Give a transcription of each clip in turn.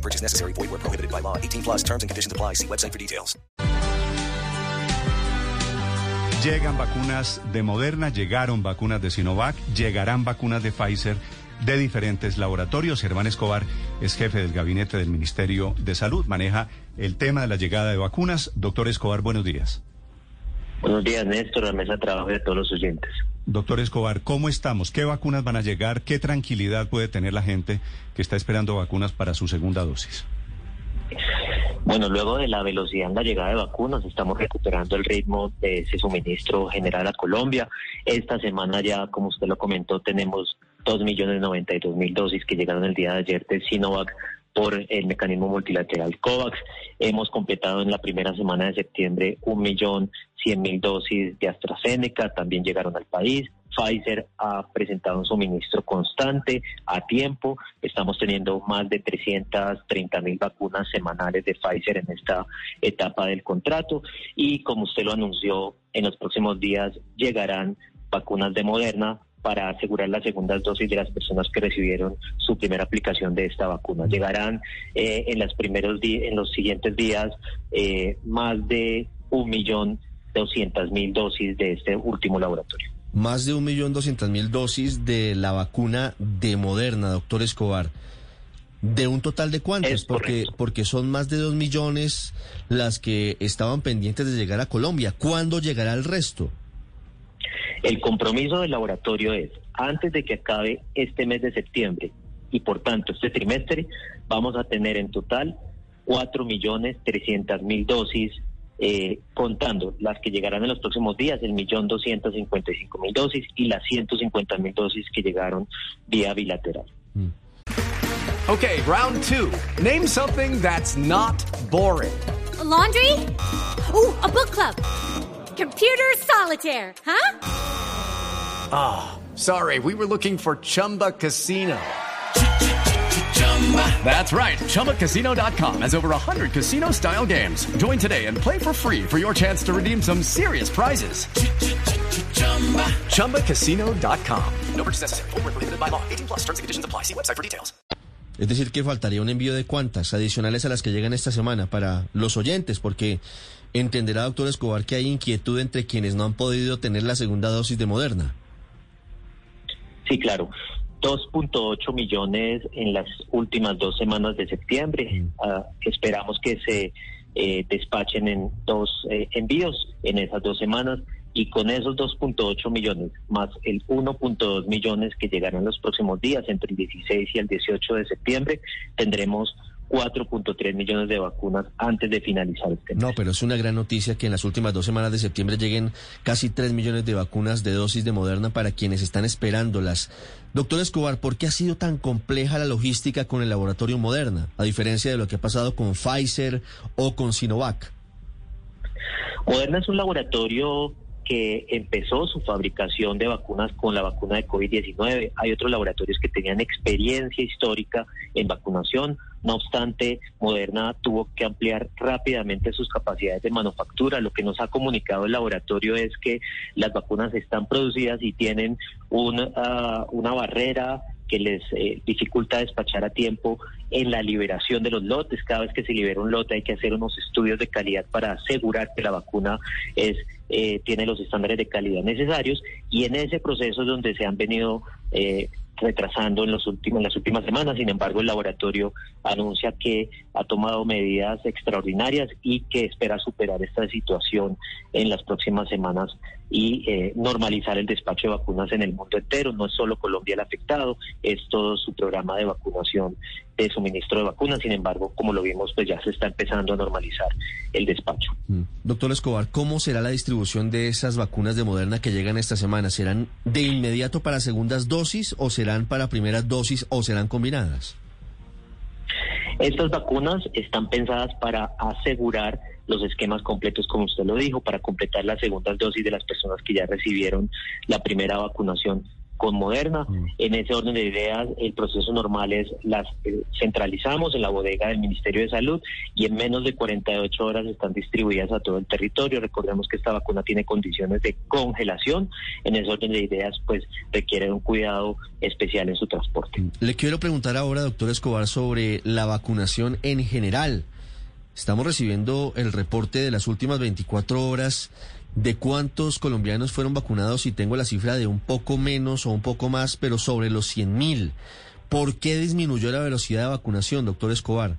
No purchase necessary. Void where prohibited by law. 18 plus terms and conditions apply. See website for details. Llegan vacunas de Moderna, llegaron vacunas de Sinovac, llegarán vacunas de Pfizer de diferentes laboratorios. Germán Escobar es jefe del gabinete del Ministerio de Salud, maneja el tema de la llegada de vacunas. Doctor Escobar, buenos días. Buenos días, Néstor, la mesa de trabajo de todos los oyentes. Doctor Escobar, ¿cómo estamos? ¿Qué vacunas van a llegar? ¿Qué tranquilidad puede tener la gente que está esperando vacunas para su segunda dosis? Bueno, luego de la velocidad en la llegada de vacunas, estamos recuperando el ritmo de ese suministro general a Colombia. Esta semana ya, como usted lo comentó, tenemos 2.092.000 dosis que llegaron el día de ayer de Sinovac por el mecanismo multilateral COVAX. Hemos completado en la primera semana de septiembre 1.100.000 dosis de AstraZeneca, también llegaron al país. Pfizer ha presentado un suministro constante a tiempo. Estamos teniendo más de 330 mil vacunas semanales de Pfizer en esta etapa del contrato. Y como usted lo anunció, en los próximos días llegarán vacunas de Moderna para asegurar las segundas dosis de las personas que recibieron su primera aplicación de esta vacuna. Llegarán eh, en, los primeros en los siguientes días eh, más de un millón doscientas mil dosis de este último laboratorio. Más de un millón doscientas mil dosis de la vacuna de Moderna, doctor Escobar. ¿De un total de cuántas? Porque, porque son más de dos millones las que estaban pendientes de llegar a Colombia. ¿Cuándo llegará el resto? El compromiso del laboratorio es, antes de que acabe este mes de septiembre y por tanto este trimestre, vamos a tener en total 4.300.000 dosis, eh, contando las que llegarán en los próximos días, el millón doscientos cincuenta y cinco mil dosis y las 150 mil dosis que llegaron vía bilateral. Mm. Okay, round two. Name something that's not boring. laundry? Ooh, a book club. Computer solitaire, huh? Ah, oh, sorry, we were looking for Chumba Casino. That's right. ChumbaCasino.com has over 100 casino style games. Join today and play for free for your chance to redeem some serious prizes. ChumbaCasino.com. No purchase necessary. Full prohibited by law. 18 plus terms and conditions apply. See website for details. Es decir, que faltaría un envío de cuantas adicionales a las que llegan esta semana para los oyentes, porque entenderá, doctor Escobar, que hay inquietud entre quienes no han podido tener la segunda dosis de Moderna. Sí, claro. 2.8 millones en las últimas dos semanas de septiembre. Uh, esperamos que se eh, despachen en dos eh, envíos en esas dos semanas y con esos 2.8 millones más el 1.2 millones que llegarán los próximos días entre el 16 y el 18 de septiembre tendremos 4.3 millones de vacunas antes de finalizar este mes. No, pero es una gran noticia que en las últimas dos semanas de septiembre lleguen casi 3 millones de vacunas de dosis de Moderna para quienes están esperándolas. Doctor Escobar, ¿por qué ha sido tan compleja la logística con el laboratorio Moderna, a diferencia de lo que ha pasado con Pfizer o con Sinovac? Moderna es un laboratorio que empezó su fabricación de vacunas con la vacuna de COVID-19. Hay otros laboratorios que tenían experiencia histórica en vacunación. No obstante, Moderna tuvo que ampliar rápidamente sus capacidades de manufactura. Lo que nos ha comunicado el laboratorio es que las vacunas están producidas y tienen una, ah, una barrera que les eh, dificulta despachar a tiempo en la liberación de los lotes. Cada vez que se libera un lote hay que hacer unos estudios de calidad para asegurar que la vacuna es eh, tiene los estándares de calidad necesarios y en ese proceso es donde se han venido eh, retrasando en, los últimos, las últimas semanas. Sin embargo, el laboratorio anuncia que ha tomado medidas extraordinarias y que espera superar esta situación en las próximas semanas y eh, normalizar el despacho de vacunas en el mundo entero. No es solo Colombia el afectado, es todo su programa de vacunación de suministro de vacunas. Sin embargo, como lo vimos, pues ya se está empezando a normalizar el despacho. Mm. Doctor Escobar, ¿cómo será la distribución de esas vacunas de Moderna que llegan esta semana? ¿Serán de inmediato para segundas dosis o serán para primeras dosis o serán combinadas? Estas vacunas están pensadas para asegurar los esquemas completos, como usted lo dijo, para completar las segundas dosis de las personas que ya recibieron la primera vacunación con Moderna. Mm. En ese orden de ideas, el proceso normal es las eh, centralizamos en la bodega del Ministerio de Salud y en menos de 48 horas están distribuidas a todo el territorio. Recordemos que esta vacuna tiene condiciones de congelación. En ese orden de ideas, pues requiere un cuidado especial en su transporte. Le quiero preguntar ahora, doctor Escobar, sobre la vacunación en general. Estamos recibiendo el reporte de las últimas 24 horas de cuántos colombianos fueron vacunados y tengo la cifra de un poco menos o un poco más, pero sobre los 100 mil. ¿Por qué disminuyó la velocidad de vacunación, doctor Escobar?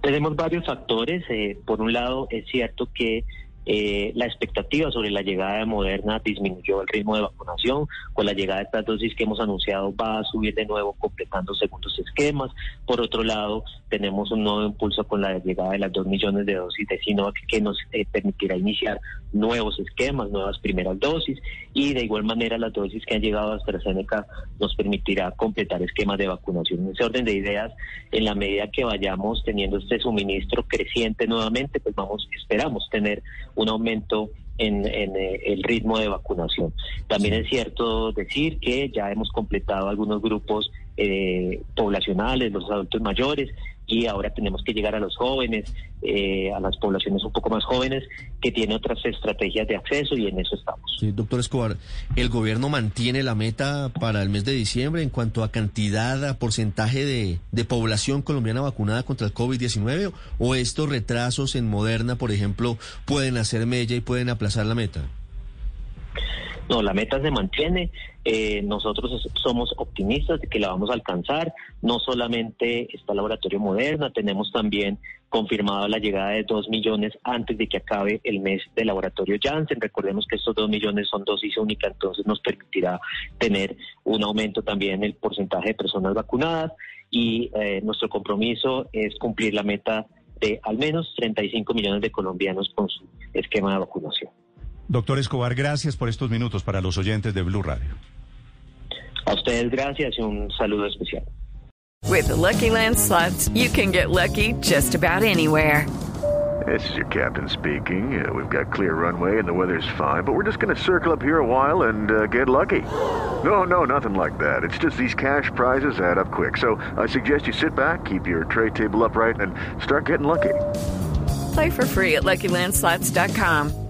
Tenemos varios factores. Eh, por un lado, es cierto que eh, la expectativa sobre la llegada de Moderna disminuyó el ritmo de vacunación. Con la llegada de estas dosis que hemos anunciado va a subir de nuevo completando segundos esquemas. Por otro lado, tenemos un nuevo impulso con la llegada de las dos millones de dosis de Sinovac que nos eh, permitirá iniciar nuevos esquemas, nuevas primeras dosis y de igual manera las dosis que han llegado a AstraZeneca nos permitirá completar esquemas de vacunación. En ese orden de ideas, en la medida que vayamos teniendo este suministro creciente nuevamente, pues vamos, esperamos tener un aumento en, eh, el ritmo de vacunación. También es cierto decir que ya hemos completado algunos grupos eh, poblacionales, los adultos mayores, y ahora tenemos que llegar a los jóvenes, eh, a las poblaciones un poco más jóvenes, que tienen otras estrategias de acceso y en eso estamos. Sí, doctor Escobar, ¿el gobierno mantiene la meta para el mes de diciembre en cuanto a cantidad, a porcentaje de, de población colombiana vacunada contra el COVID-19? ¿O estos retrasos en Moderna, por ejemplo, pueden hacer mella y pueden aplazar la meta? No, la meta se mantiene. Eh, nosotros somos optimistas de que la vamos a alcanzar. No solamente está el laboratorio Moderna, tenemos también confirmado la llegada de dos millones antes de que acabe el mes del laboratorio Janssen. Recordemos que estos dos millones son dosis únicas, entonces nos permitirá tener un aumento también en el porcentaje de personas vacunadas y eh, nuestro compromiso es cumplir la meta de al menos 35 millones de colombianos con su esquema de vacunación. Doctor Escobar, gracias por estos minutos para los oyentes de Blue Radio. A ustedes gracias y un saludo especial. With the Lucky Land slots, you can get lucky just about anywhere. This is your captain speaking. Uh, we've got clear runway and the weather's fine, but we're just going to circle up here a while and uh, get lucky. No, no, nothing like that. It's just these cash prizes add up quick. So I suggest you sit back, keep your tray table upright, and start getting lucky. Play for free at LuckyLandSlots.com.